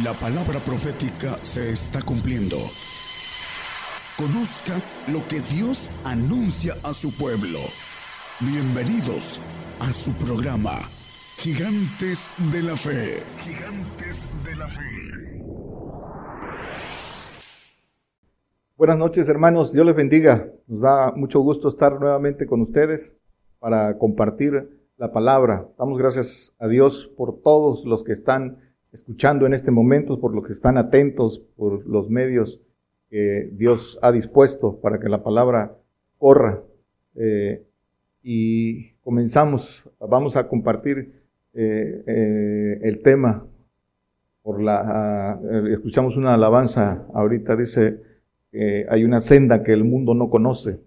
La palabra profética se está cumpliendo. Conozca lo que Dios anuncia a su pueblo. Bienvenidos a su programa, Gigantes de la Fe. Gigantes de la Fe. Buenas noches hermanos, Dios les bendiga. Nos da mucho gusto estar nuevamente con ustedes para compartir la palabra. Damos gracias a Dios por todos los que están escuchando en este momento, por los que están atentos, por los medios que Dios ha dispuesto para que la palabra corra. Eh, y comenzamos, vamos a compartir eh, eh, el tema. Por la, escuchamos una alabanza ahorita, dice hay una senda que el mundo no conoce.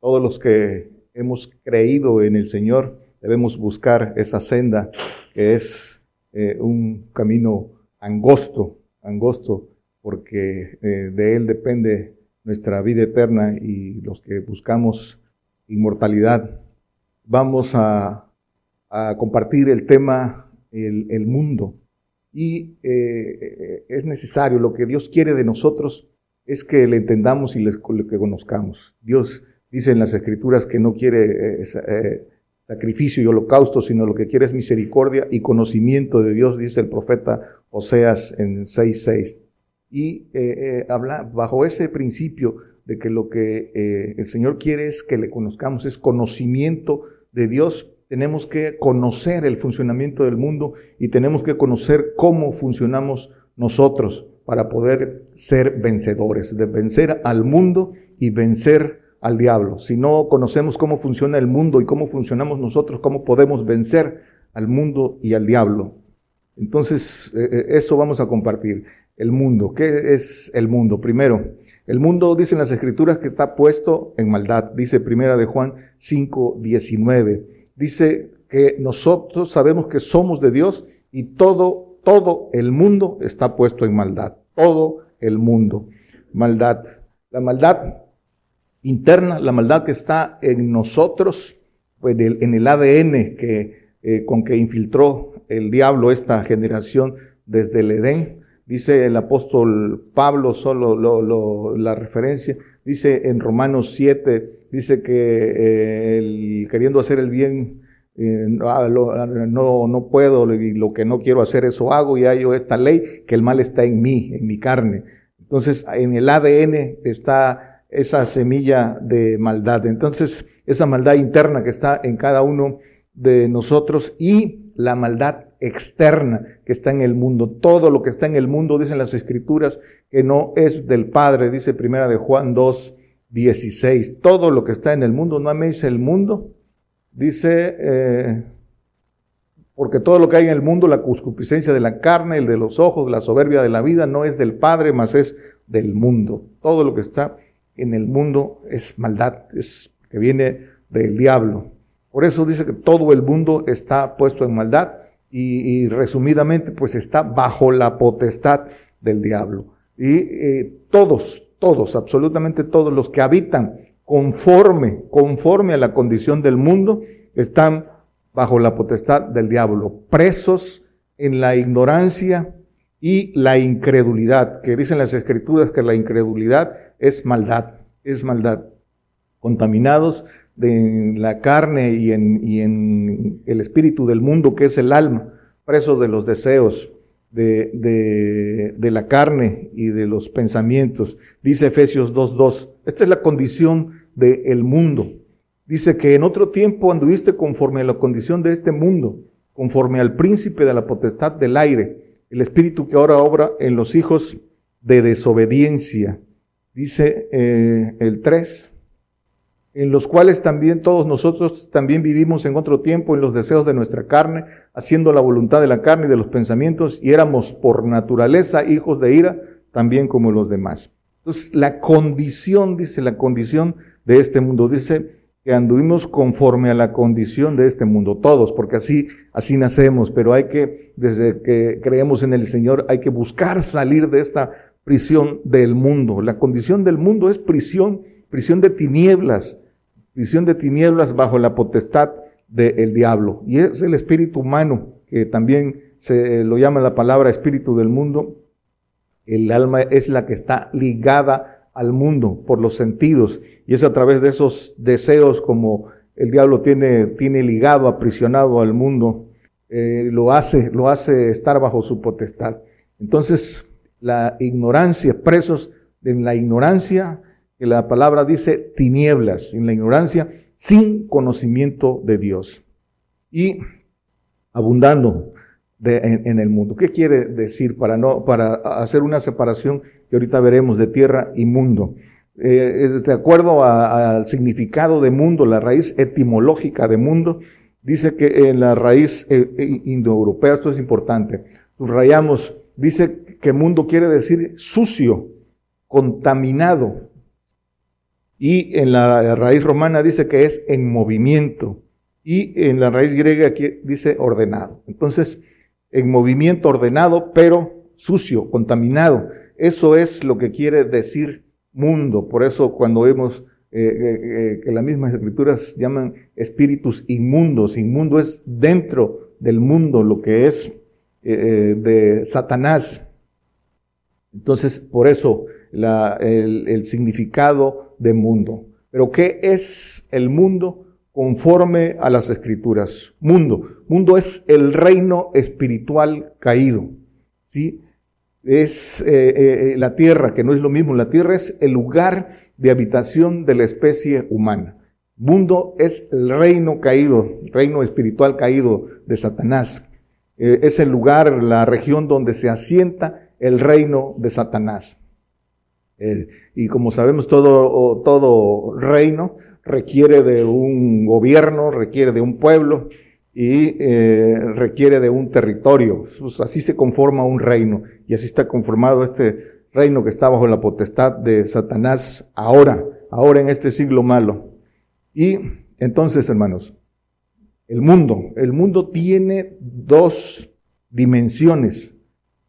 Todos los que hemos creído en el Señor debemos buscar esa senda que es eh, un camino angosto, angosto, porque eh, de él depende nuestra vida eterna y los que buscamos inmortalidad. Vamos a, compartir el tema el, mundo y eh, es necesario, lo que Dios quiere de nosotros es que le entendamos y le, que conozcamos. Dios dice en las escrituras que no quiere sacrificio y holocausto, sino lo que quiere es misericordia y conocimiento de Dios, dice el profeta Oseas en 6.6. Y eh, eh, habla bajo ese principio de que lo que eh, el Señor quiere es que le conozcamos, es conocimiento de Dios. Tenemos que conocer el funcionamiento del mundo y tenemos que conocer cómo funcionamos nosotros para poder ser vencedores, de vencer al mundo y vencer al diablo. Si no conocemos cómo funciona el mundo y cómo funcionamos nosotros, cómo podemos vencer al mundo y al diablo. Entonces, eh, eh, eso vamos a compartir. El mundo. ¿Qué es el mundo? Primero, el mundo, dicen las escrituras, que está puesto en maldad. Dice primera de Juan 5, 19. Dice que nosotros sabemos que somos de Dios y todo, todo el mundo está puesto en maldad. Todo el mundo. Maldad. La maldad interna, la maldad que está en nosotros, pues en el ADN que, eh, con que infiltró el diablo esta generación desde el Edén. Dice el apóstol Pablo, solo la referencia, dice en Romanos 7, dice que eh, queriendo hacer el bien, eh, no, no puedo, y lo que no quiero hacer eso hago, y hay esta ley, que el mal está en mí, en mi carne. Entonces, en el ADN está esa semilla de maldad. Entonces, esa maldad interna que está en cada uno de nosotros y la maldad externa que está en el mundo. Todo lo que está en el mundo, dicen las escrituras, que no es del Padre, dice primera de Juan 2, 16. Todo lo que está en el mundo, no améis el mundo, dice, eh, porque todo lo que hay en el mundo, la concupiscencia de la carne, el de los ojos, la soberbia de la vida, no es del Padre, mas es del mundo. Todo lo que está en el mundo es maldad, es que viene del diablo. Por eso dice que todo el mundo está puesto en maldad y, resumidamente pues está bajo la potestad del diablo. Y eh, todos, todos, absolutamente todos los que habitan conforme, conforme a la condición del mundo, están bajo la potestad del diablo, presos en la ignorancia y la incredulidad, que dicen las escrituras que la incredulidad es maldad, es maldad. Contaminados de la carne y en, y en el espíritu del mundo que es el alma, presos de los deseos, de, de, de, la carne y de los pensamientos. Dice Efesios 2.2. Esta es la condición del mundo. Dice que en otro tiempo anduviste conforme a la condición de este mundo, conforme al príncipe de la potestad del aire, el espíritu que ahora obra en los hijos de desobediencia, dice eh, el 3, en los cuales también todos nosotros también vivimos en otro tiempo en los deseos de nuestra carne, haciendo la voluntad de la carne y de los pensamientos, y éramos por naturaleza hijos de ira, también como los demás. Entonces, la condición, dice la condición de este mundo, dice que anduvimos conforme a la condición de este mundo, todos, porque así, así nacemos, pero hay que, desde que creemos en el Señor, hay que buscar salir de esta prisión del mundo. La condición del mundo es prisión, prisión de tinieblas, prisión de tinieblas bajo la potestad del diablo. Y es el espíritu humano que también se lo llama la palabra espíritu del mundo. El alma es la que está ligada al mundo por los sentidos y es a través de esos deseos como el diablo tiene, tiene ligado, aprisionado al mundo, eh, lo hace, lo hace estar bajo su potestad. Entonces, la ignorancia, presos en la ignorancia, que la palabra dice tinieblas, en la ignorancia, sin conocimiento de Dios. Y abundando en, el mundo. ¿Qué quiere decir para no, para hacer una separación que ahorita veremos de tierra y mundo? Eh, de acuerdo al significado de mundo, la raíz etimológica de mundo, dice que en la raíz eh, eh, indoeuropea, esto es importante, subrayamos, dice que mundo quiere decir sucio, contaminado. Y en la raíz romana dice que es en movimiento. Y en la raíz griega aquí dice ordenado. Entonces, en movimiento ordenado, pero sucio, contaminado. Eso es lo que quiere decir mundo. Por eso cuando vemos eh, eh, eh, que las mismas escrituras llaman espíritus inmundos, inmundo es dentro del mundo lo que es de Satanás. Entonces, por eso el, significado de mundo. Pero ¿qué es el mundo? conforme a las escrituras. Mundo. Mundo es el reino espiritual caído. ¿sí? es eh, eh, la tierra, que no es lo mismo, la tierra es el lugar de habitación de la especie humana. Mundo es el reino caído, reino espiritual caído de Satanás. Eh, es el lugar, la región donde se asienta el reino de Satanás. y como sabemos, todo, todo reino requiere de un gobierno, requiere de un pueblo, y eh, requiere de un territorio. Pues así se conforma un reino y así está conformado este reino que está bajo la potestad de Satanás ahora, ahora en este siglo malo. Y entonces, hermanos, el mundo, el mundo tiene dos dimensiones.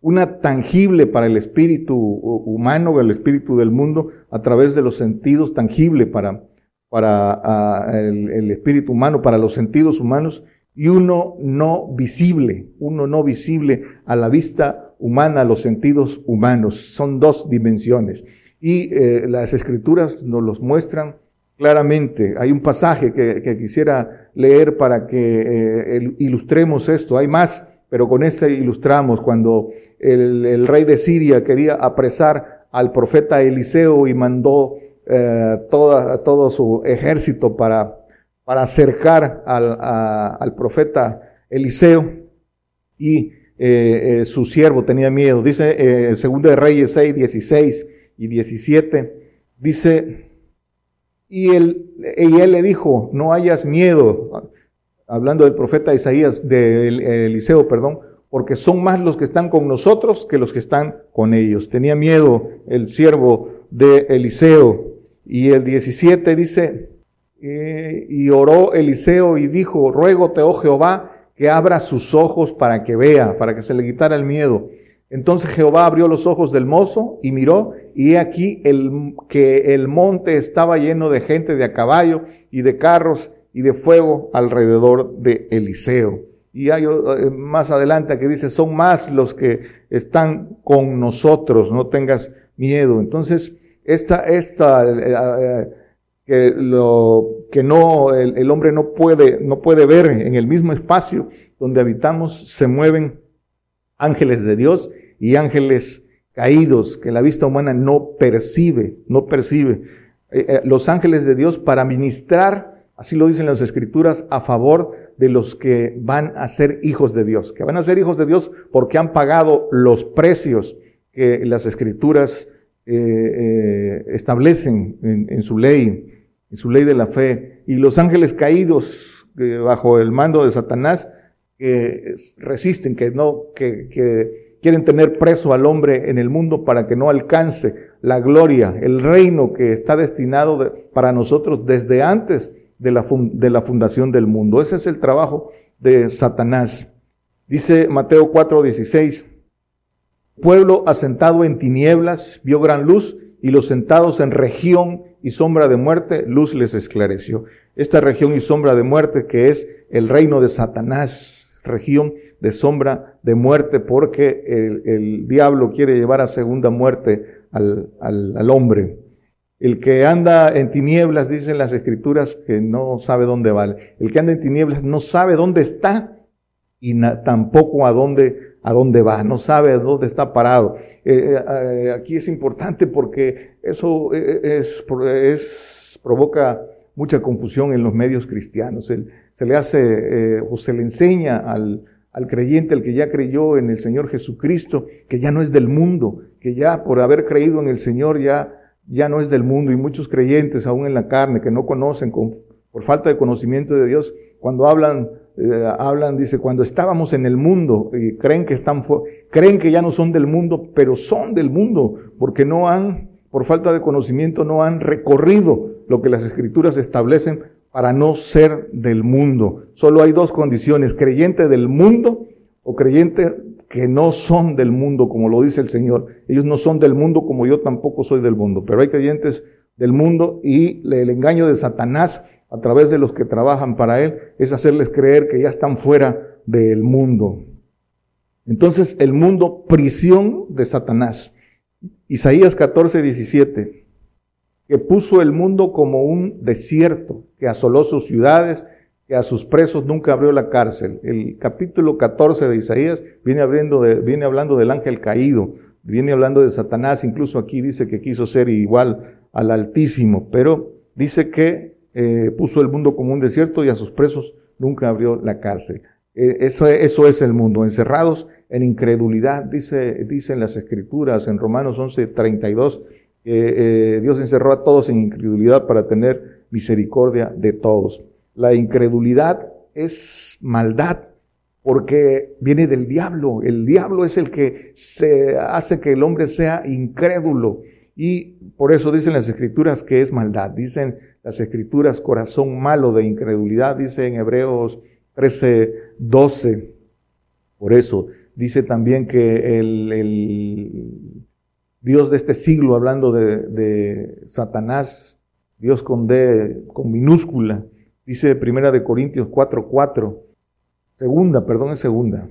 Una tangible para el espíritu humano, el espíritu del mundo, a través de los sentidos, tangible para, para ah, el espíritu humano, para los sentidos humanos, y uno no visible, uno no visible a la vista humana, a los sentidos humanos. Son dos dimensiones. Y eh, las escrituras nos los muestran claramente. Hay un pasaje que, quisiera leer para que eh, ilustremos esto. Hay más, pero con ese ilustramos cuando el, rey de Siria quería apresar al profeta Eliseo y mandó eh, todo su ejército para para acercar al, profeta Eliseo y eh, eh, su siervo tenía miedo. Dice eh, de Reyes 6, 16 y 17, dice, y él, y él le dijo, no hayas miedo, hablando del profeta Isaías, de Eliseo, perdón, porque son más los que están con nosotros que los que están con ellos. Tenía miedo el siervo de Eliseo. Y el 17 dice, eh, y oró Eliseo y dijo, ruégote, oh Jehová, que abra sus ojos para que vea, para que se le quitara el miedo. Entonces Jehová abrió los ojos del mozo y miró, y he aquí el, que el monte estaba lleno de gente de a caballo y de carros y de fuego alrededor de Eliseo. Y hay eh, más adelante que dice, son más los que están con nosotros, no tengas miedo. Entonces, esta, esta, eh, que lo que no el, hombre no puede no puede ver en el mismo espacio donde habitamos se mueven ángeles de Dios y ángeles caídos que la vista humana no percibe, no percibe. Eh, eh, los ángeles de Dios para ministrar, así lo dicen las escrituras, a favor de los que van a ser hijos de Dios, que van a ser hijos de Dios porque han pagado los precios que las escrituras eh, establecen en, en su ley y su ley de la fe. Y los ángeles caídos bajo el mando de Satanás que resisten, que no, que quieren tener preso al hombre en el mundo para que no alcance la gloria, el reino que está destinado para nosotros desde antes de la, de la fundación del mundo. Ese es el trabajo de Satanás. Dice Mateo 4:16, pueblo asentado en tinieblas vio gran luz y los sentados en región y sombra de muerte, luz les esclareció. Esta región y sombra de muerte que es el reino de Satanás, región de sombra de muerte, porque el, diablo quiere llevar a segunda muerte al, al, hombre. El que anda en tinieblas, dicen las escrituras, que no sabe dónde va. El que anda en tinieblas no sabe dónde está y tampoco a dónde, a dónde va, no sabe dónde está parado. Eh, eh, eh, aquí es importante porque eso es, provoca mucha confusión en los medios cristianos. se le hace o se le enseña al, al creyente, el que ya creyó en el Señor Jesucristo, que ya no es del mundo, que ya por haber creído en el Señor ya, ya no es del mundo. Y muchos creyentes, aún en la carne, que no conocen, por falta de conocimiento de Dios, cuando hablan eh, hablan, dice, cuando estábamos en el mundo, y creen que están, creen que ya no son del mundo, pero son del mundo, porque no han, por falta de conocimiento, no han recorrido lo que las escrituras establecen para no ser del mundo. Solo hay dos condiciones, creyente del mundo o creyente que no son del mundo, como lo dice el Señor. Ellos no son del mundo como yo tampoco soy del mundo, pero hay creyentes del mundo y el engaño de Satanás a través de los que trabajan para Él, es hacerles creer que ya están fuera del mundo. Entonces, el mundo, prisión de Satanás. Isaías 14, 17, que puso el mundo como un desierto, que asoló sus ciudades, que a sus presos nunca abrió la cárcel. El capítulo 14 de Isaías viene hablando, de, viene hablando del ángel caído, viene hablando de Satanás, incluso aquí dice que quiso ser igual al Altísimo, pero dice que eh, puso el mundo como un desierto y a sus presos nunca abrió la cárcel. Eh, eso, eso, es el mundo, encerrados en incredulidad, dice, dicen las escrituras en Romanos 11, 32, eh, Dios encerró a todos en incredulidad para tener misericordia de todos. La incredulidad es maldad porque viene del diablo. El diablo es el que se hace que el hombre sea incrédulo. Y por eso dicen las escrituras que es maldad. Dicen las escrituras corazón malo de incredulidad, dice en Hebreos 13, 12. Por eso dice también que el, Dios de este siglo, hablando de, Satanás, Dios con D, con minúscula, dice Primera de Corintios 4, 4, segunda, perdón, es segunda,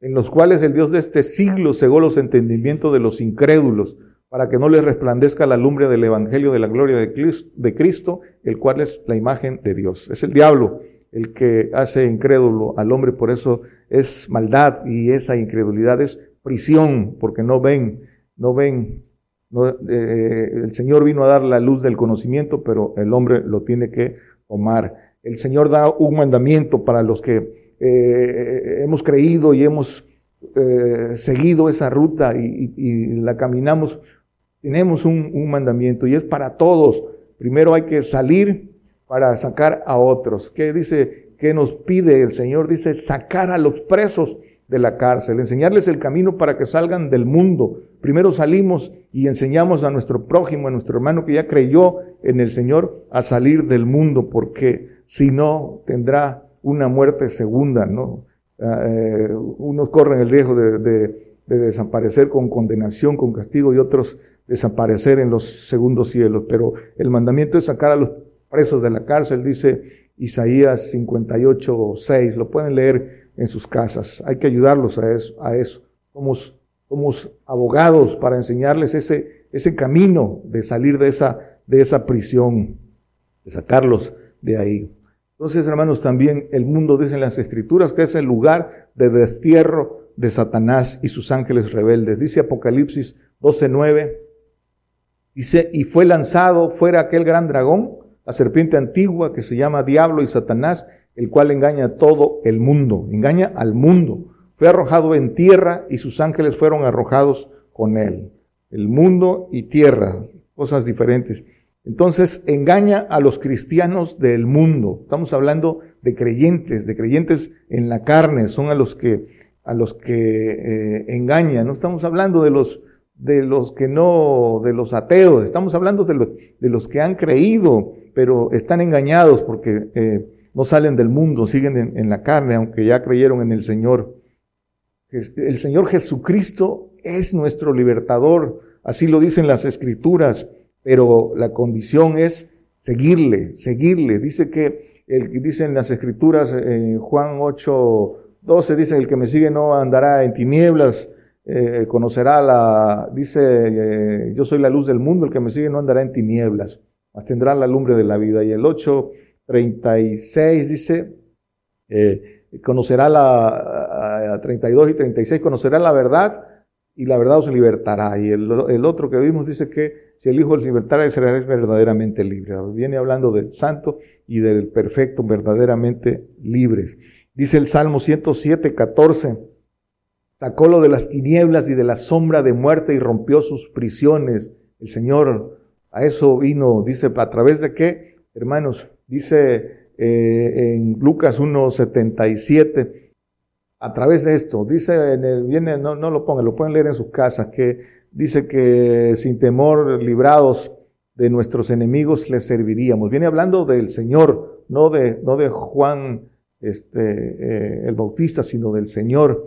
en los cuales el Dios de este siglo cegó los entendimientos de los incrédulos para que no les resplandezca la lumbre del Evangelio de la gloria de Cristo, el cual es la imagen de Dios. Es el diablo el que hace incrédulo al hombre, por eso es maldad y esa incredulidad es prisión, porque no ven, no ven. Eh, el Señor vino a dar la luz del conocimiento, pero el hombre lo tiene que tomar. El Señor da un mandamiento para los que eh, hemos creído y hemos eh, seguido esa ruta y la caminamos tenemos un, mandamiento y es para todos. Primero hay que salir para sacar a otros. ¿Qué dice? ¿Qué nos pide el Señor? Dice sacar a los presos de la cárcel, enseñarles el camino para que salgan del mundo. Primero salimos y enseñamos a nuestro prójimo, a nuestro hermano que ya creyó en el Señor, a salir del mundo, porque si no tendrá una muerte segunda, ¿no? Ah, eh, unos corren el riesgo de, de desaparecer con condenación, con castigo y otros desaparecer en los segundos cielos, pero el mandamiento es sacar a los presos de la cárcel, dice Isaías 58, 6, lo pueden leer en sus casas, hay que ayudarlos a eso, a eso. Somos, somos abogados para enseñarles ese, ese camino de salir de esa, de esa prisión, de sacarlos de ahí. Entonces, hermanos, también el mundo dice en las escrituras que es el lugar de destierro de Satanás y sus ángeles rebeldes. Dice Apocalipsis 12, 9, Dice, y fue lanzado fuera aquel gran dragón, la serpiente antigua que se llama Diablo y Satanás, el cual engaña a todo el mundo, engaña al mundo. Fue arrojado en tierra y sus ángeles fueron arrojados con él. El mundo y tierra, cosas diferentes. Entonces engaña a los cristianos del mundo. Estamos hablando de creyentes, de creyentes en la carne, son a los que a los que eh, engaña. No estamos hablando de los de los que no, de los ateos, estamos hablando de, de los que han creído, pero están engañados porque eh, no salen del mundo, siguen en, la carne, aunque ya creyeron en el Señor. El Señor Jesucristo es nuestro libertador, así lo dicen las escrituras, pero la condición es seguirle, seguirle. Dice que, el, dicen las escrituras, en Juan 8, 12 dice, el que me sigue no andará en tinieblas, eh, conocerá la, dice, eh, yo soy la luz del mundo, el que me sigue no andará en tinieblas, mas tendrá la lumbre de la vida. Y el 8, 36 dice, eh, conocerá la, a, 32 y 36, conocerá la verdad y la verdad os libertará. Y el, otro que vimos dice que si el Hijo os libertara, seréis verdaderamente libre. Viene hablando del santo y del perfecto, verdaderamente libres. Dice el Salmo 107, 14, sacólo de las tinieblas y de la sombra de muerte y rompió sus prisiones. El Señor a eso vino, dice, ¿a través de qué? Hermanos, dice eh, en Lucas 1.77, a través de esto, dice en el, viene, no, no lo pongan, lo pueden leer en sus casas, que dice que sin temor, librados de nuestros enemigos, les serviríamos. Viene hablando del Señor, no de, no de Juan este, eh, el Bautista, sino del Señor.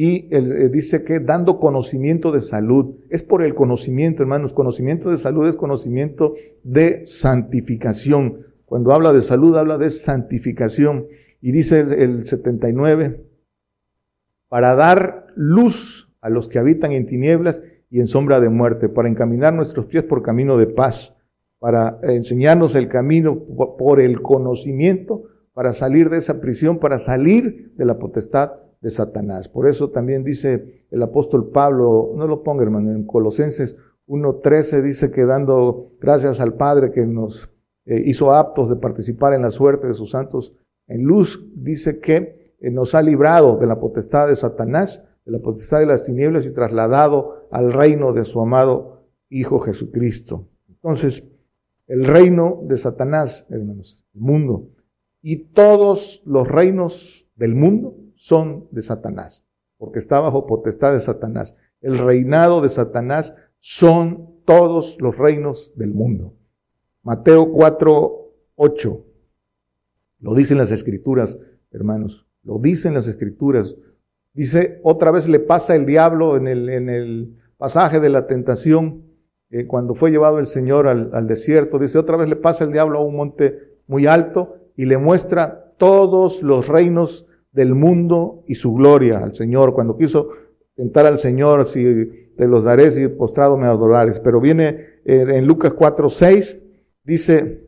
Y él, eh, dice que dando conocimiento de salud, es por el conocimiento, hermanos, conocimiento de salud es conocimiento de santificación. Cuando habla de salud, habla de santificación. Y dice el, el 79, para dar luz a los que habitan en tinieblas y en sombra de muerte, para encaminar nuestros pies por camino de paz, para enseñarnos el camino por el conocimiento para salir de esa prisión, para salir de la potestad de Satanás. Por eso también dice el apóstol Pablo, no lo ponga hermano, en Colosenses 1.13 dice que dando gracias al Padre que nos eh, hizo aptos de participar en la suerte de sus santos en luz, dice que eh, nos ha librado de la potestad de Satanás, de la potestad de las tinieblas y trasladado al reino de su amado Hijo Jesucristo. Entonces, el reino de Satanás, hermanos, el mundo, y todos los reinos del mundo son de Satanás, porque está bajo potestad de Satanás. El reinado de Satanás son todos los reinos del mundo. Mateo 4, 8. Lo dicen las escrituras, hermanos. Lo dicen las escrituras. Dice, otra vez le pasa el diablo en el, en el pasaje de la tentación, eh, cuando fue llevado el Señor al, al desierto. Dice, otra vez le pasa el diablo a un monte muy alto y le muestra todos los reinos del mundo y su gloria al Señor. Cuando quiso tentar al Señor, si te los daré, si postrado me adorares. Pero viene eh, en Lucas 4, 6, dice,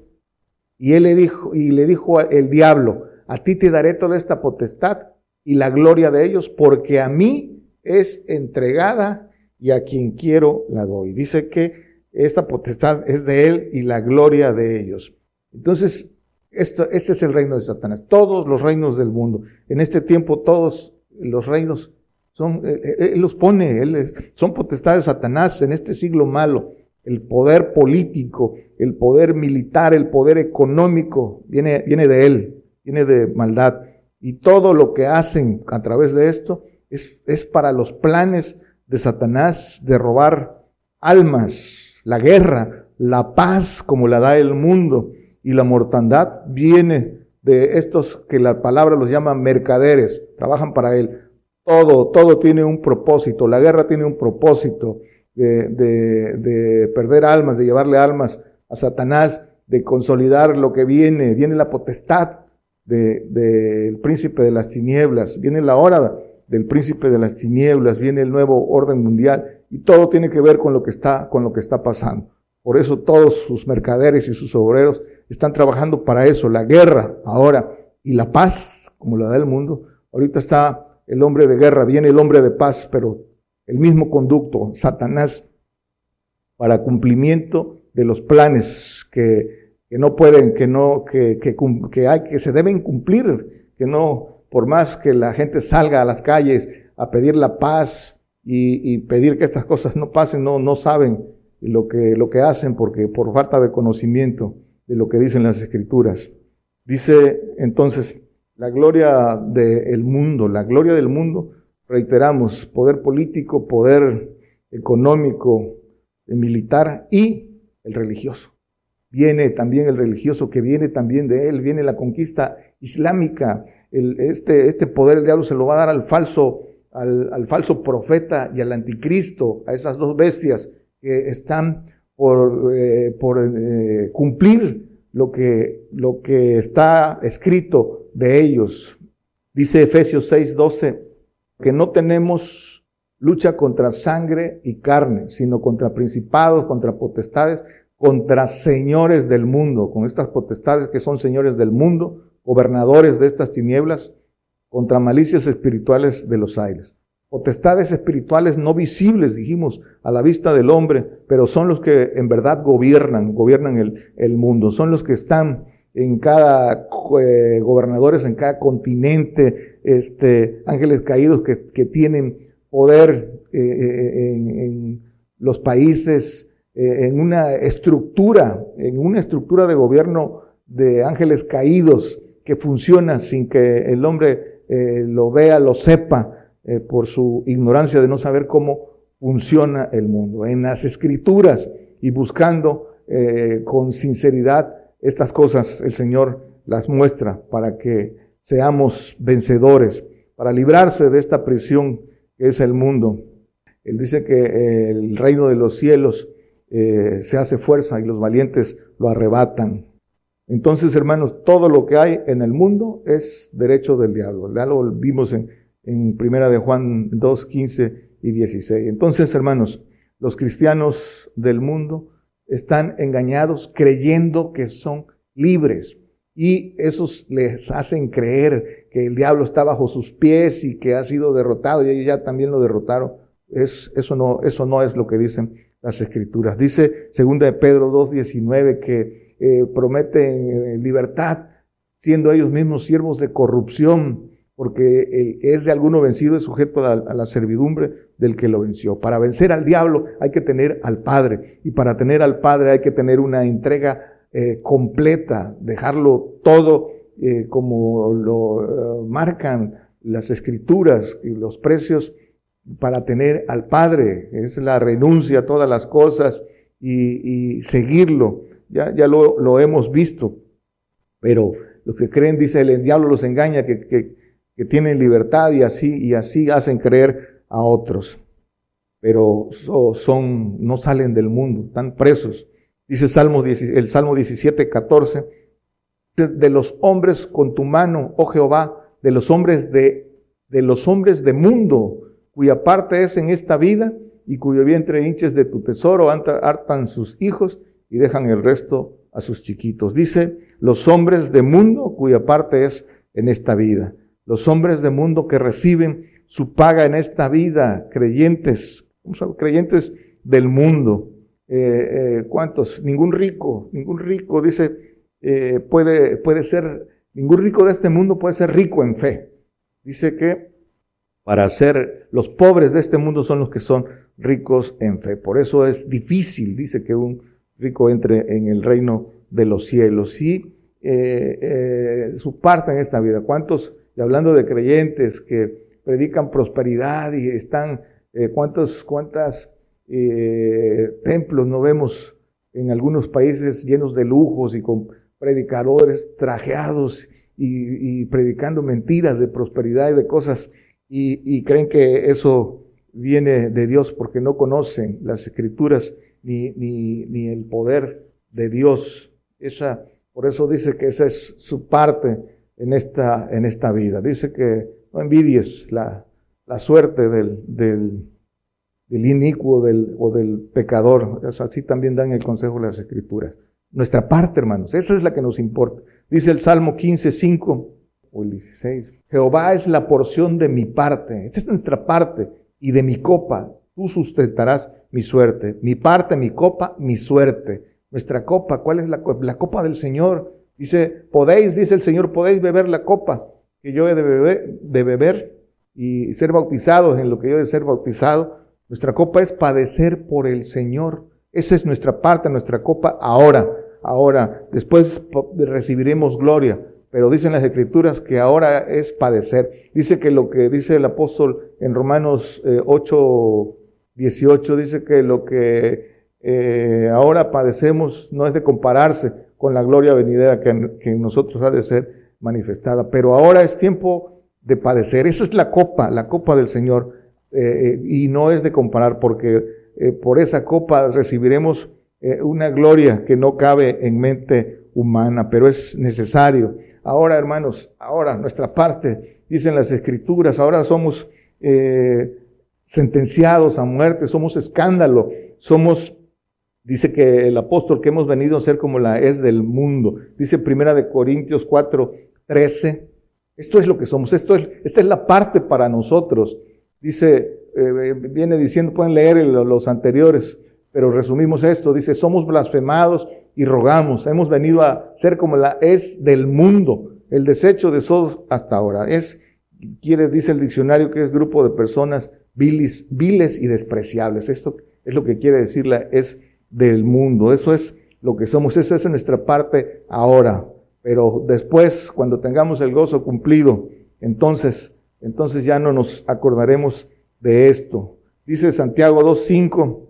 y él le dijo, y le dijo el diablo, a ti te daré toda esta potestad y la gloria de ellos, porque a mí es entregada y a quien quiero la doy. Dice que esta potestad es de él y la gloria de ellos. Entonces, esto, este es el reino de Satanás. Todos los reinos del mundo. En este tiempo todos los reinos son, eh, eh, Él, los pone, él es, son potestades de Satanás en este siglo malo. El poder político, el poder militar, el poder económico, viene, viene de Él, viene de maldad. Y todo lo que hacen a través de esto es, es para los planes de Satanás de robar almas, la guerra, la paz como la da el mundo y la mortandad viene de estos que la palabra los llama mercaderes, trabajan para él. Todo, todo tiene un propósito, la guerra tiene un propósito de, de, perder almas, de llevarle almas a Satanás, de consolidar lo que viene, viene la potestad del de, príncipe de las tinieblas, viene la hora del príncipe de las tinieblas, viene el nuevo orden mundial y todo tiene que ver con lo que está, con lo que está pasando. Por eso todos sus mercaderes y sus obreros están trabajando para eso, la guerra ahora y la paz, como la da el mundo. Ahorita está el hombre de guerra, viene el hombre de paz, pero el mismo conducto, Satanás, para cumplimiento de los planes que, que no pueden, que no, que, que, que hay, que se deben cumplir, que no, por más que la gente salga a las calles a pedir la paz y, y pedir que estas cosas no pasen, no, no saben lo que, lo que hacen porque por falta de conocimiento de lo que dicen las escrituras. Dice entonces, la gloria del mundo, la gloria del mundo, reiteramos, poder político, poder económico, militar y el religioso. Viene también el religioso que viene también de él, viene la conquista islámica. El, este, este poder el diablo se lo va a dar al falso, al, al falso profeta y al anticristo, a esas dos bestias que están por, eh, por eh, cumplir lo que, lo que está escrito de ellos. Dice Efesios 6, 12, que no tenemos lucha contra sangre y carne, sino contra principados, contra potestades, contra señores del mundo, con estas potestades que son señores del mundo, gobernadores de estas tinieblas, contra malicias espirituales de los aires. Potestades espirituales no visibles, dijimos, a la vista del hombre, pero son los que en verdad gobiernan, gobiernan el, mundo, son los que están en cada eh, gobernadores, en cada continente, este, ángeles caídos que, tienen poder eh, eh, en, los países, en una estructura, en una estructura de gobierno de ángeles caídos que funciona sin que el hombre lo vea, lo sepa, por su ignorancia de no saber cómo funciona el mundo. En las escrituras y buscando con sinceridad estas cosas el Señor las muestra para que seamos vencedores, para librarse de esta prisión que es el mundo. Él dice que el reino de los cielos eh, se hace fuerza y los valientes lo arrebatan. Entonces, hermanos, todo lo que hay en el mundo es derecho del diablo. Ya lo vimos en, en Primera de Juan 2, 15 y 16. Entonces, hermanos, los cristianos del mundo están engañados creyendo que son libres. Y esos les hacen creer que el diablo está bajo sus pies y que ha sido derrotado y ellos ya también lo derrotaron. Es, eso, no, eso no es lo que dicen las escrituras. Dice segunda de Pedro 2.19 que eh, prometen eh, libertad siendo ellos mismos siervos de corrupción porque el, es de alguno vencido es sujeto a, la servidumbre del que lo venció. Para vencer al diablo hay que tener al Padre y para tener al Padre hay que tener una entrega eh, completa, dejarlo todo eh, como lo eh, marcan las escrituras y los precios para tener al Padre. Es la renuncia a todas las cosas y, seguirlo. Ya, ya lo, hemos visto. Pero los que creen, dice el diablo los engaña, que, que que tienen libertad y así, y así hacen creer a otros. Pero son, no salen del mundo, están presos. Dice Salmo, el Salmo 17, 14, de los hombres con tu mano, oh Jehová, de los hombres de, de los hombres de mundo, cuya parte es en esta vida y cuyo vientre hinches de tu tesoro, hartan sus hijos y dejan el resto a sus chiquitos. Dice, los hombres de mundo cuya parte es en esta vida los hombres de mundo que reciben su paga en esta vida, creyentes, creyentes del mundo. Eh, eh, ¿Cuántos? Ningún rico, ningún rico, dice, eh, puede, puede ser, ningún rico de este mundo puede ser rico en fe. Dice que para ser los pobres de este mundo son los que son ricos en fe. Por eso es difícil, dice, que un rico entre en el reino de los cielos. Y su parte en esta vida. ¿Cuántos y hablando de creyentes que predican prosperidad y están, eh, ¿cuántos, cuántas eh, templos no vemos en algunos países llenos de lujos y con predicadores trajeados y, predicando mentiras de prosperidad y de cosas y, y, creen que eso viene de Dios porque no conocen las escrituras ni, ni, ni el poder de Dios. Esa, por eso dice que esa es su parte en esta, en esta vida. Dice que no envidies la, la suerte del, del, del inicuo del, o del pecador. así también dan el consejo de las escrituras. Nuestra parte, hermanos, esa es la que nos importa. Dice el Salmo 15, 5 o el 16. Jehová es la porción de mi parte. Esta es nuestra parte y de mi copa. Tú sustentarás mi suerte. Mi parte, mi copa, mi suerte. Nuestra copa, ¿cuál es la copa? La copa del Señor. Dice, podéis, dice el Señor, podéis beber la copa que yo he de beber, de beber y ser bautizados en lo que yo he de ser bautizado. Nuestra copa es padecer por el Señor. Esa es nuestra parte, nuestra copa ahora. Ahora, después recibiremos gloria. Pero dicen las escrituras que ahora es padecer. Dice que lo que dice el apóstol en Romanos 8, eh, 18, dice que lo que eh, ahora padecemos no es de compararse con la gloria venidera que en, nosotros ha de ser manifestada. Pero ahora es tiempo de padecer. Esa es la copa, la copa del Señor. Eh, eh, y no es de comparar porque eh, por esa copa recibiremos una gloria que no cabe en mente humana, pero es necesario. Ahora, hermanos, ahora nuestra parte dicen las escrituras, ahora somos sentenciados a muerte, somos escándalo, somos, dice que el apóstol que hemos venido a ser como la es del mundo, dice Primera de Corintios 4, 13, esto es lo que somos, esto es, esta es la parte para nosotros. Dice, eh, viene diciendo, pueden leer los anteriores, pero resumimos esto, dice, somos blasfemados y rogamos, hemos venido a ser como la es del mundo, el desecho de todos hasta ahora. Es, quiere, dice el diccionario, que es grupo de personas viles, viles y despreciables. Esto es lo que quiere decir la es del mundo. Eso es lo que somos, eso es nuestra parte ahora. Pero después, cuando tengamos el gozo cumplido, entonces, entonces ya no nos acordaremos de esto. Dice Santiago 2.5,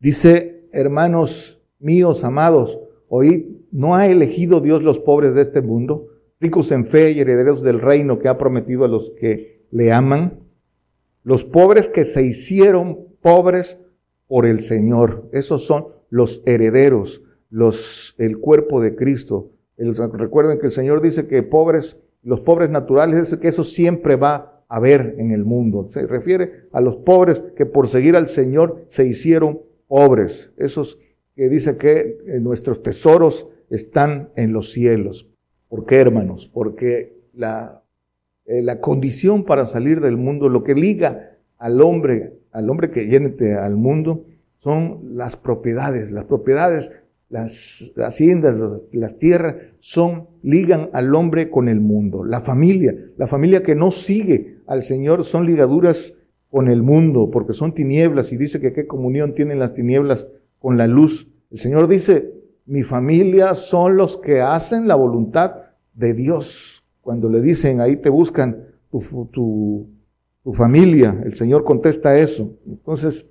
dice, hermanos míos amados, oíd, ¿no ha elegido Dios los pobres de este mundo, ricos en fe y herederos del reino que ha prometido a los que le aman? Los pobres que se hicieron pobres por el Señor, esos son los herederos, los, el cuerpo de Cristo. recuerden que el Señor dice que pobres, los pobres naturales, es que eso siempre va a haber en el mundo. Se refiere a los pobres que por seguir al Señor se hicieron pobres. Esos que dice que eh, nuestros tesoros están en los cielos. ¿Por qué, hermanos? Porque la eh, la condición para salir del mundo, lo que liga al hombre, al hombre que viene al mundo, son las propiedades. Las propiedades, las haciendas, las tierras, son, ligan al hombre con el mundo. La familia, la familia que no sigue al Señor, son ligaduras con el mundo, porque son tinieblas, y dice que qué comunión tienen las tinieblas con la luz. El Señor dice, mi familia son los que hacen la voluntad de Dios. Cuando le dicen, ahí te buscan tu, tu, familia, el Señor contesta eso. Entonces,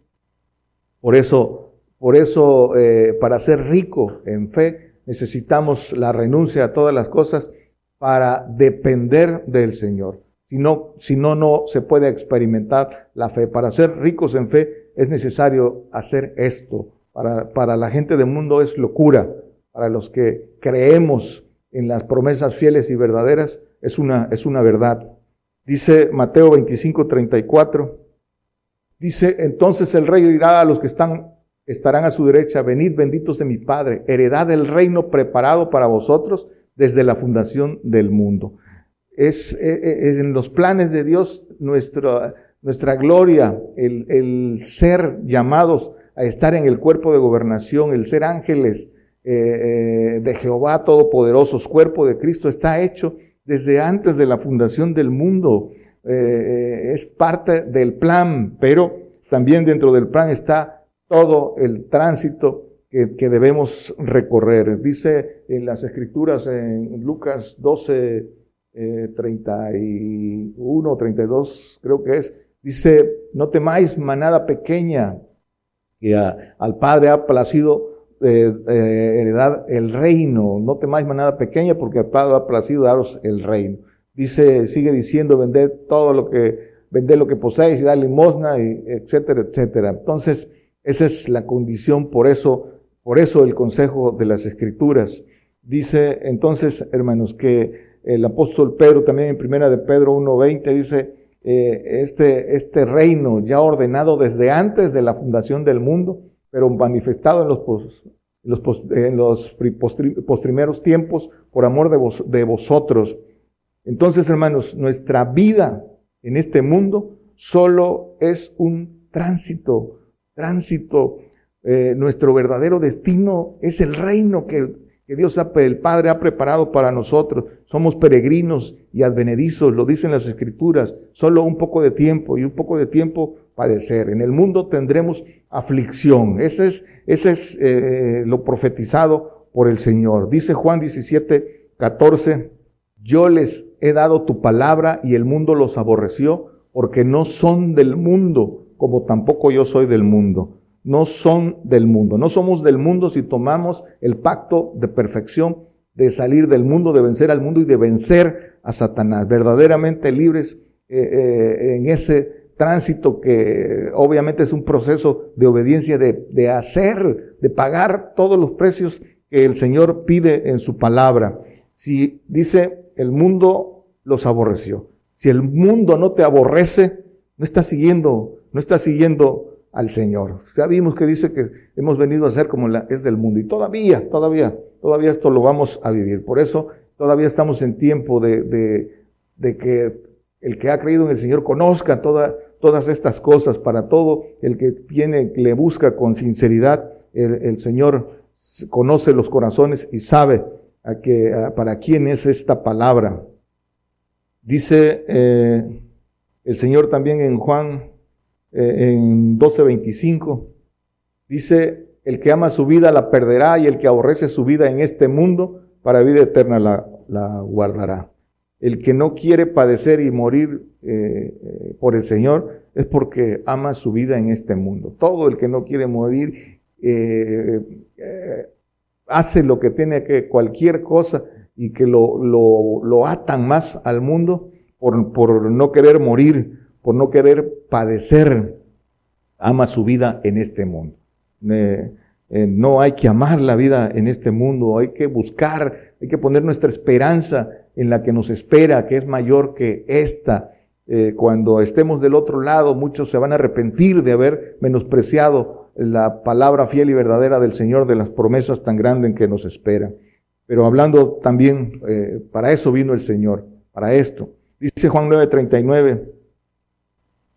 por eso, por eso, eh, para ser rico en fe, necesitamos la renuncia a todas las cosas para depender del Señor. Si no, si no, no se puede experimentar la fe. Para ser ricos en fe es necesario hacer esto. Para, para la gente del mundo es locura. Para los que creemos en las promesas fieles y verdaderas es una, es una verdad. Dice Mateo 25, 34. Dice, entonces el rey dirá a los que están, estarán a su derecha, venid benditos de mi Padre, heredad del reino preparado para vosotros desde la fundación del mundo. Es, e, e, en los planes de Dios nuestra, nuestra gloria, el, el, ser llamados a estar en el cuerpo de gobernación, el ser ángeles, eh, eh, de Jehová Todopoderosos, cuerpo de Cristo, está hecho desde antes de la fundación del mundo. Eh, es parte del plan, pero también dentro del plan está todo el tránsito que, que, debemos recorrer. Dice en las escrituras en Lucas 12, 31, 32, creo que es, dice, no temáis manada pequeña, que al Padre ha placido eh, heredad el reino. No temáis manada pequeña porque el Padre ha placido daros el reino. Dice, sigue diciendo, vended todo lo que, vended lo que poseéis y dar limosna, y etcétera, etcétera. Entonces, esa es la condición, por eso, por eso el consejo de las escrituras. Dice entonces, hermanos, que el apóstol Pedro también en primera de Pedro 1.20 dice, eh, este, este reino ya ordenado desde antes de la fundación del mundo, pero manifestado en los, los, en los postrimeros tiempos por amor de, de vosotros. Entonces, hermanos, nuestra vida en este mundo solo es un tránsito, tránsito. Eh, nuestro verdadero destino es el reino que, Dios, el Padre, ha preparado para nosotros. Somos peregrinos y advenedizos, lo dicen las Escrituras, solo un poco de tiempo y un poco de tiempo padecer. En el mundo tendremos aflicción. Ese es, ese es eh, lo profetizado por el Señor. Dice Juan 17, 14, yo les he dado tu palabra y el mundo los aborreció porque no son del mundo, como tampoco yo soy del mundo. No son del mundo. No somos del mundo si tomamos el pacto de perfección de salir del mundo, de vencer al mundo y de vencer a Satanás. Verdaderamente libres eh, eh, en ese tránsito que obviamente es un proceso de obediencia, de, hacer, de pagar todos los precios que el Señor pide en su palabra. Si dice, el mundo los aborreció. Si el mundo no te aborrece, no estás siguiendo, no estás siguiendo al Señor. Ya vimos que dice que hemos venido a ser como la, es del mundo y todavía, todavía, todavía esto lo vamos a vivir. Por eso todavía estamos en tiempo de, de, de que el que ha creído en el Señor conozca toda, todas estas cosas, para todo el que tiene, le busca con sinceridad, el, Señor conoce los corazones y sabe a que, para quién es esta palabra. Dice eh, el Señor también en Juan eh, en 12:25, dice, el que ama su vida la perderá y el que aborrece su vida en este mundo, para vida eterna la, guardará el que no quiere padecer y morir eh, por el Señor es porque ama su vida en este mundo. Todo el que no quiere morir hace lo que tiene que, cualquier cosa y que lo, lo, atan más al mundo por, por no querer morir, por no querer padecer, ama su vida en este mundo. no hay que amar la vida en este mundo, hay que buscar, hay que poner nuestra esperanza en la que nos espera, que es mayor que esta. Eh, cuando estemos del otro lado, muchos se van a arrepentir de haber menospreciado la palabra fiel y verdadera del Señor, de las promesas tan grandes que nos espera. Pero hablando también, eh, para eso vino el Señor, para esto. Dice Juan 9:39,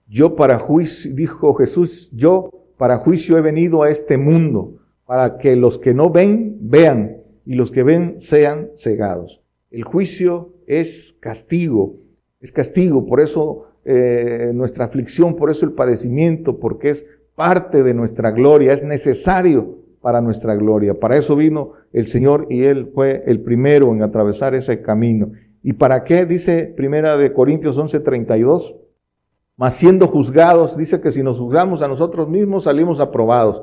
yo para juicio, dijo Jesús, yo para juicio he venido a este mundo, para que los que no ven, vean, y los que ven sean cegados. El juicio es castigo, es castigo, por eso eh, nuestra aflicción, por eso el padecimiento, porque es parte de nuestra gloria, es necesario para nuestra gloria. Para eso vino el Señor y Él fue el primero en atravesar ese camino. ¿Y para qué? Dice Primera de Corintios 11:32. Mas siendo juzgados, dice que si nos juzgamos a nosotros mismos salimos aprobados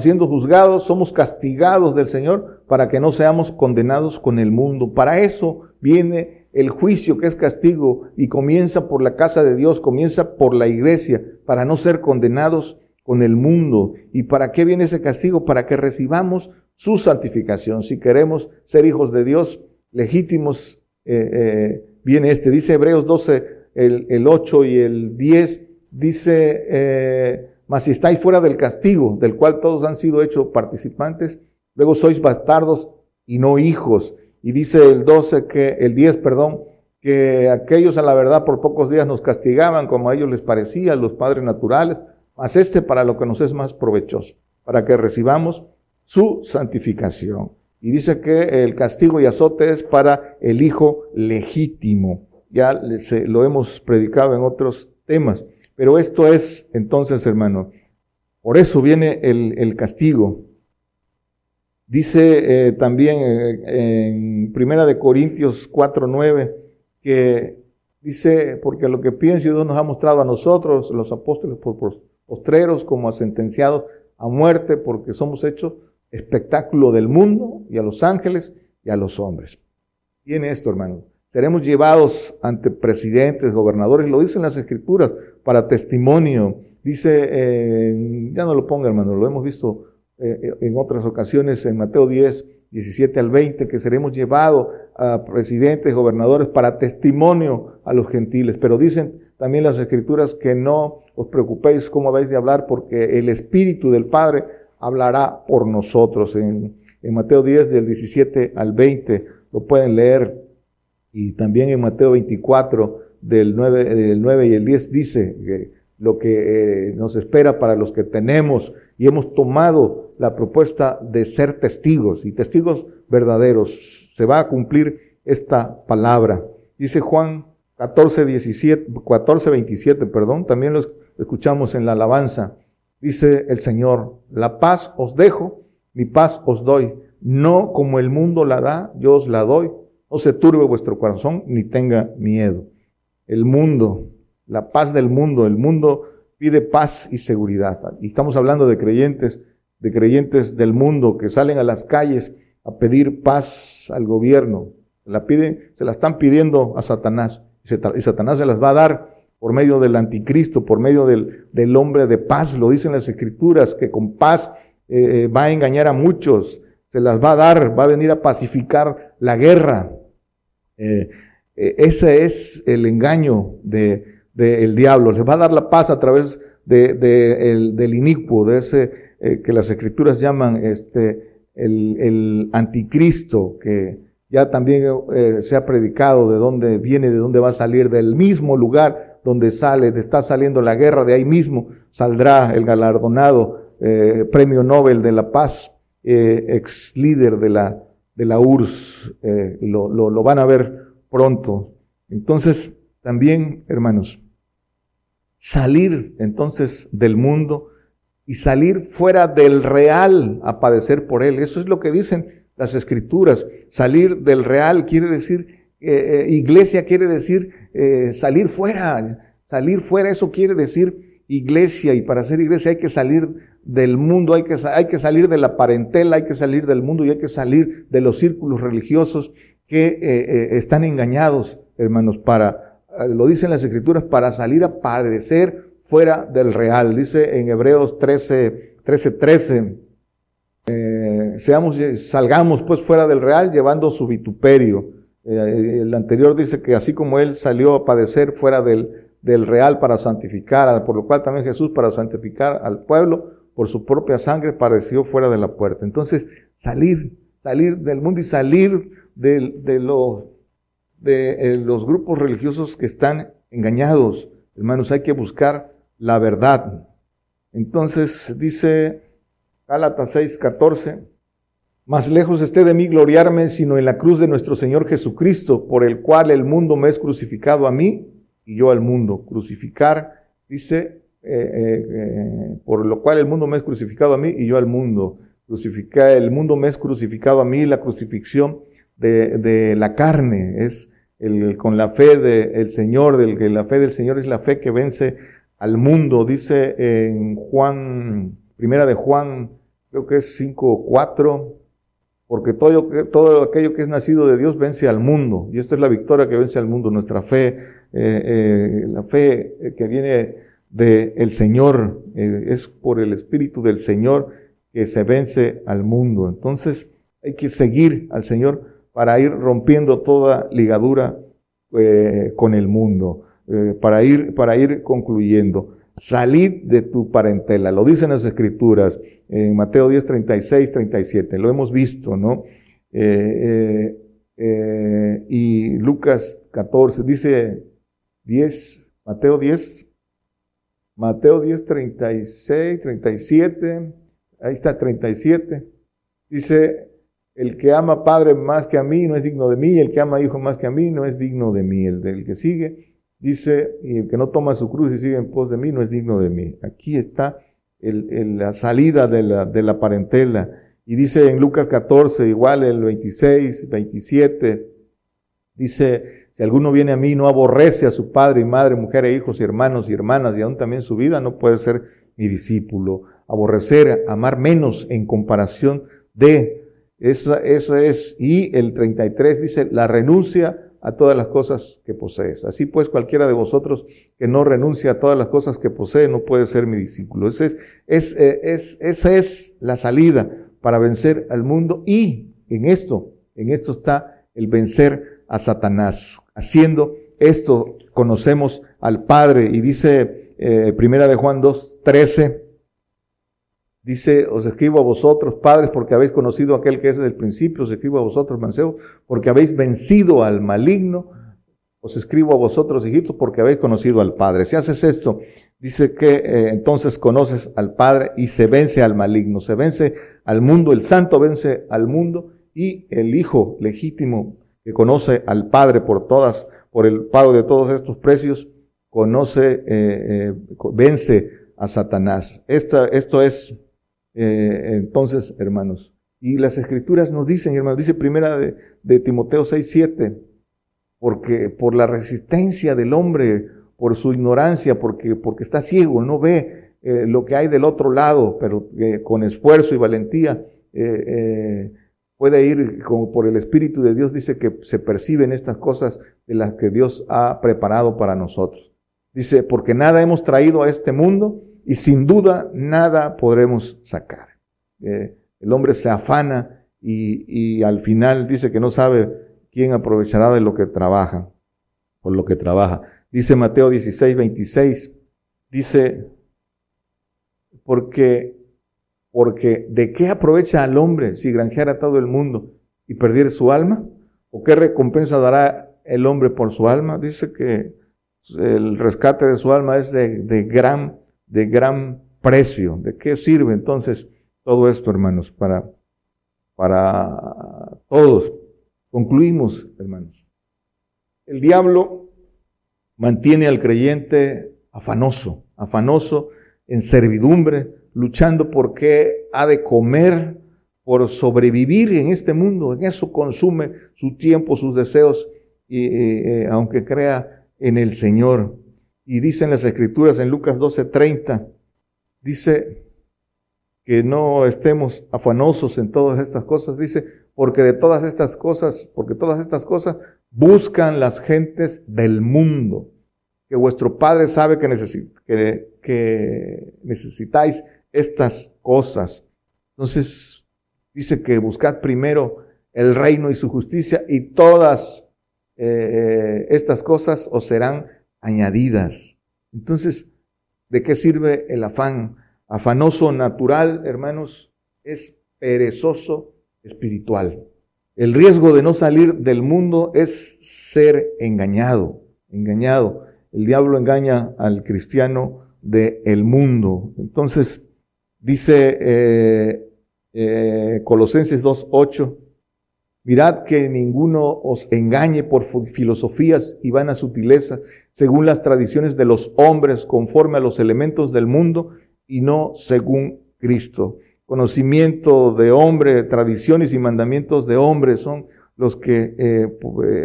siendo juzgados, somos castigados del Señor para que no seamos condenados con el mundo. Para eso viene el juicio que es castigo y comienza por la casa de Dios, comienza por la iglesia, para no ser condenados con el mundo. ¿Y para qué viene ese castigo? Para que recibamos su santificación. Si queremos ser hijos de Dios legítimos, eh, eh, viene este. Dice Hebreos 12, el, el 8 y el 10, dice... Eh, mas si estáis fuera del castigo, del cual todos han sido hechos participantes, luego sois bastardos y no hijos. Y dice el 12 que, el 10, perdón, que aquellos a la verdad por pocos días nos castigaban como a ellos les parecía, los padres naturales, mas este para lo que nos es más provechoso, para que recibamos su santificación. Y dice que el castigo y azote es para el hijo legítimo. Ya lo hemos predicado en otros temas. Pero esto es, entonces, hermano, por eso viene el, castigo. Dice eh, también eh, en Primera de Corintios 4, 9, que dice, porque lo que pienso Dios nos ha mostrado a nosotros, los apóstoles por postreros, como a sentenciados a muerte, porque somos hechos espectáculo del mundo y a los ángeles y a los hombres. Viene esto, hermano. Seremos llevados ante presidentes, gobernadores, lo dicen las escrituras, para testimonio. Dice, eh, ya no lo ponga hermano, lo hemos visto eh, en otras ocasiones en Mateo 10, 17 al 20, que seremos llevados a presidentes, gobernadores para testimonio a los gentiles. Pero dicen también las escrituras que no os preocupéis cómo habéis de hablar, porque el Espíritu del Padre hablará por nosotros. En, Mateo 10, del 17 al 20, lo pueden leer. Y también en Mateo 24, del 9, del 9 y el 10 dice que lo que eh, nos espera para los que tenemos y hemos tomado la propuesta de ser testigos y testigos verdaderos. Se va a cumplir esta palabra. Dice Juan 14, 17, 14, 27, perdón, también lo escuchamos en la alabanza. Dice el Señor, la paz os dejo, mi paz os doy. No como el mundo la da, yo os la doy. No se turbe vuestro corazón ni tenga miedo. El mundo, la paz del mundo, el mundo pide paz y seguridad. Y estamos hablando de creyentes, de creyentes del mundo que salen a las calles a pedir paz al gobierno. La piden, se la están pidiendo a Satanás. Y Satanás se las va a dar por medio del anticristo, por medio del, del hombre de paz. Lo dicen las escrituras, que con paz eh, eh, va a engañar a muchos. Se las va a dar, va a venir a pacificar la guerra. Eh, ese es el engaño del de, diablo. Les va a dar la paz a través de, el, del inicuo, de ese que las escrituras llaman este, el, el anticristo, que ya también eh, se ha predicado de dónde viene, de dónde va a salir, del mismo lugar donde sale, de está saliendo la guerra, de ahí mismo saldrá el galardonado eh, premio Nobel de la Paz, eh, ex líder de la, de la URSS, lo, lo van a ver pronto. Entonces, también, hermanos, salir entonces del mundo y salir fuera del real a padecer por él. Eso es lo que dicen las escrituras. Salir del real quiere decir, eh, eh, iglesia quiere decir eh, salir fuera. Salir fuera, eso quiere decir iglesia. Y para ser iglesia hay que salir del mundo, hay que, hay que salir de la parentela, hay que salir del mundo y hay que salir de los círculos religiosos que están engañados, hermanos, para, lo dicen las escrituras, para salir a padecer fuera del real. Dice en Hebreos 13, 13, 13, seamos, salgamos pues fuera del real llevando su vituperio. Eh, el anterior dice que así como él salió a padecer fuera del, del real para santificar, por lo cual también Jesús para santificar al pueblo, por su propia sangre padeció fuera de la puerta. Entonces, salir, salir del mundo y salir de, de, los, de eh, los grupos religiosos que están engañados. Hermanos, hay que buscar la verdad. Entonces dice Gálatas 6, 14, más lejos esté de mí gloriarme, sino en la cruz de nuestro Señor Jesucristo, por el cual el mundo me es crucificado a mí y yo al mundo. Crucificar, dice, eh, eh, eh, por lo cual el mundo me es crucificado a mí y yo al mundo. Crucificar, el mundo me es crucificado a mí, la crucifixión de, de la carne, es el, con la fe del Señor, del que la fe del Señor es la fe que vence al mundo, dice en Juan, primera de Juan, creo que es 5 4, porque todo, aquello que es nacido de Dios vence al mundo, y esta es la victoria que vence al mundo, nuestra fe, eh, eh, la fe que viene del Señor, eh, es por el Espíritu del Señor que se vence al mundo. Entonces hay que seguir al Señor para ir rompiendo toda ligadura con el mundo. Eh, para, ir, para ir concluyendo. Salid de tu parentela, lo dicen las escrituras en Mateo 10, 36, 37, lo hemos visto, ¿no? Eh, eh, y Lucas 14, dice 10, Mateo 10, Mateo 10, 36, 37, ahí está 37, dice, el que ama padre más que a mí no es digno de mí, el que ama hijo más que a mí no es digno de mí, el del que sigue, Dice, y el que no toma su cruz y sigue en pos de mí no es digno de mí. Aquí está el, la salida de la, de la parentela. Y dice en Lucas 14, igual el 26, 27, dice, si alguno viene a mí no aborrece a su padre y madre, mujer e hijos y hermanos y hermanas y aún también su vida, no puede ser mi discípulo. Aborrecer, amar menos en comparación de, esa, esa es, y el 33 dice, la renuncia a todas las cosas que posees. Así pues, cualquiera de vosotros que no renuncia a todas las cosas que posee no puede ser mi discípulo. Ese es, es, eh, es, esa es la salida para vencer al mundo y en esto, en esto está el vencer a Satanás. Haciendo esto conocemos al Padre y dice eh, Primera de Juan 2, 13, Dice, os escribo a vosotros, padres, porque habéis conocido a aquel que es desde el principio, os escribo a vosotros, mancebos, porque habéis vencido al maligno, os escribo a vosotros, hijitos, porque habéis conocido al Padre. Si haces esto, dice que eh, entonces conoces al Padre y se vence al maligno, se vence al mundo, el santo vence al mundo y el Hijo legítimo que conoce al Padre por todas, por el pago de todos estos precios, conoce, eh, eh, vence a Satanás. Esta, esto es eh, entonces, hermanos, y las escrituras nos dicen, hermanos, dice primera de, de Timoteo 6, 7, porque por la resistencia del hombre, por su ignorancia, porque, porque está ciego, no ve eh, lo que hay del otro lado, pero eh, con esfuerzo y valentía puede ir por el Espíritu de Dios, dice que se perciben estas cosas de las que Dios ha preparado para nosotros. Dice, porque nada hemos traído a este mundo, y sin duda nada podremos sacar. Eh, el hombre se afana y, y, al final dice que no sabe quién aprovechará de lo que trabaja. por lo que trabaja. Dice Mateo 16, 26, dice, porque, porque ¿de qué aprovecha al hombre si granjeara todo el mundo y perdiera su alma? ¿O qué recompensa dará el hombre por su alma? Dice que el rescate de su alma es de, de gran, de gran precio. ¿De qué sirve entonces todo esto, hermanos? Para, para todos. Concluimos, hermanos. El diablo mantiene al creyente afanoso, afanoso en servidumbre, luchando por qué ha de comer, por sobrevivir en este mundo. En eso consume su tiempo, sus deseos, y, eh, aunque crea en el Señor. Y dicen las escrituras en Lucas 12:30, dice que no estemos afanosos en todas estas cosas, dice, porque de todas estas cosas, porque todas estas cosas buscan las gentes del mundo, que vuestro Padre sabe que, necesitáis estas cosas. Entonces, dice que buscad primero el reino y su justicia y todas eh, estas cosas os serán añadidas. Entonces, ¿de qué sirve el afán? Afanoso natural, hermanos, es perezoso espiritual. El riesgo de no salir del mundo es ser engañado, engañado. El diablo engaña al cristiano del el mundo. Entonces, dice eh, eh, Colosenses 2.8, Mirad que ninguno os engañe por filosofías y vanas sutilezas, según las tradiciones de los hombres, conforme a los elementos del mundo, y no según Cristo. Conocimiento de hombre, tradiciones y mandamientos de hombre son los que eh,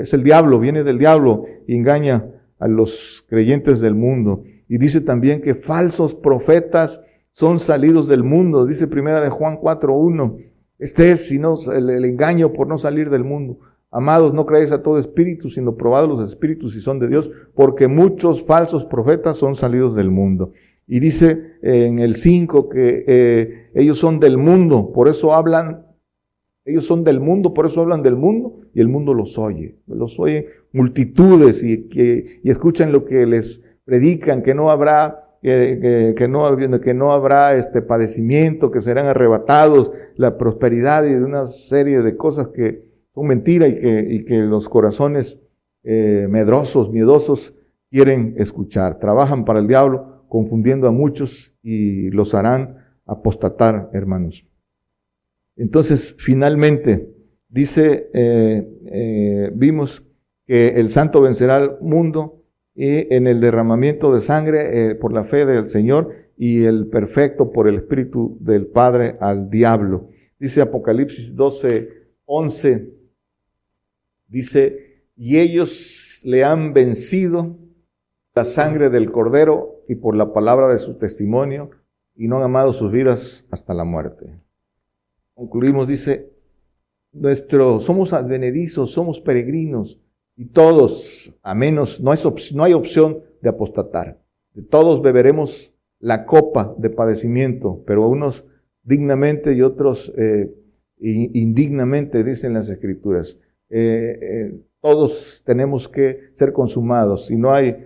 es el diablo, viene del diablo y engaña a los creyentes del mundo. Y dice también que falsos profetas son salidos del mundo, dice primera de Juan 4.1 este es sino el, engaño por no salir del mundo. Amados, no creáis a todo espíritu, sino probad los espíritus si son de Dios, porque muchos falsos profetas son salidos del mundo. Y dice en el 5 que eh, ellos son del mundo, por eso hablan, ellos son del mundo, por eso hablan del mundo, y el mundo los oye. Los oye multitudes y, que, y escuchan lo que les predican, que no habrá que, no, que no habrá este padecimiento, que serán arrebatados, la prosperidad y de una serie de cosas que son mentiras y que, y que los corazones eh, medrosos, miedosos, quieren escuchar. Trabajan para el diablo, confundiendo a muchos y los harán apostatar, hermanos. Entonces, finalmente, dice, eh, eh, vimos que el santo vencerá al mundo y en el derramamiento de sangre eh, por la fe del Señor y el perfecto por el Espíritu del Padre al diablo. Dice Apocalipsis 12, 11, dice, y ellos le han vencido la sangre del Cordero y por la palabra de su testimonio y no han amado sus vidas hasta la muerte. Concluimos, dice, nuestro, somos advenedizos, somos peregrinos, y todos, a menos, no, no hay opción de apostatar. Todos beberemos la copa de padecimiento, pero unos dignamente y otros eh, indignamente, dicen las escrituras. Eh, eh, todos tenemos que ser consumados. Si no hay,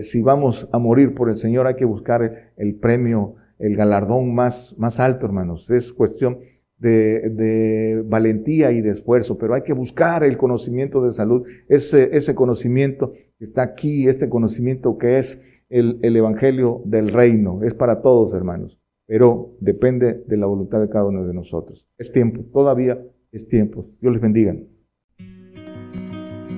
si vamos a morir por el Señor, hay que buscar el premio, el galardón más, más alto, hermanos. Es cuestión de, valentía y de esfuerzo, pero hay que buscar el conocimiento de salud, ese, ese conocimiento que está aquí, este conocimiento que es el, el Evangelio del Reino, es para todos, hermanos, pero depende de la voluntad de cada uno de nosotros. Es tiempo, todavía es tiempo. Dios les bendiga.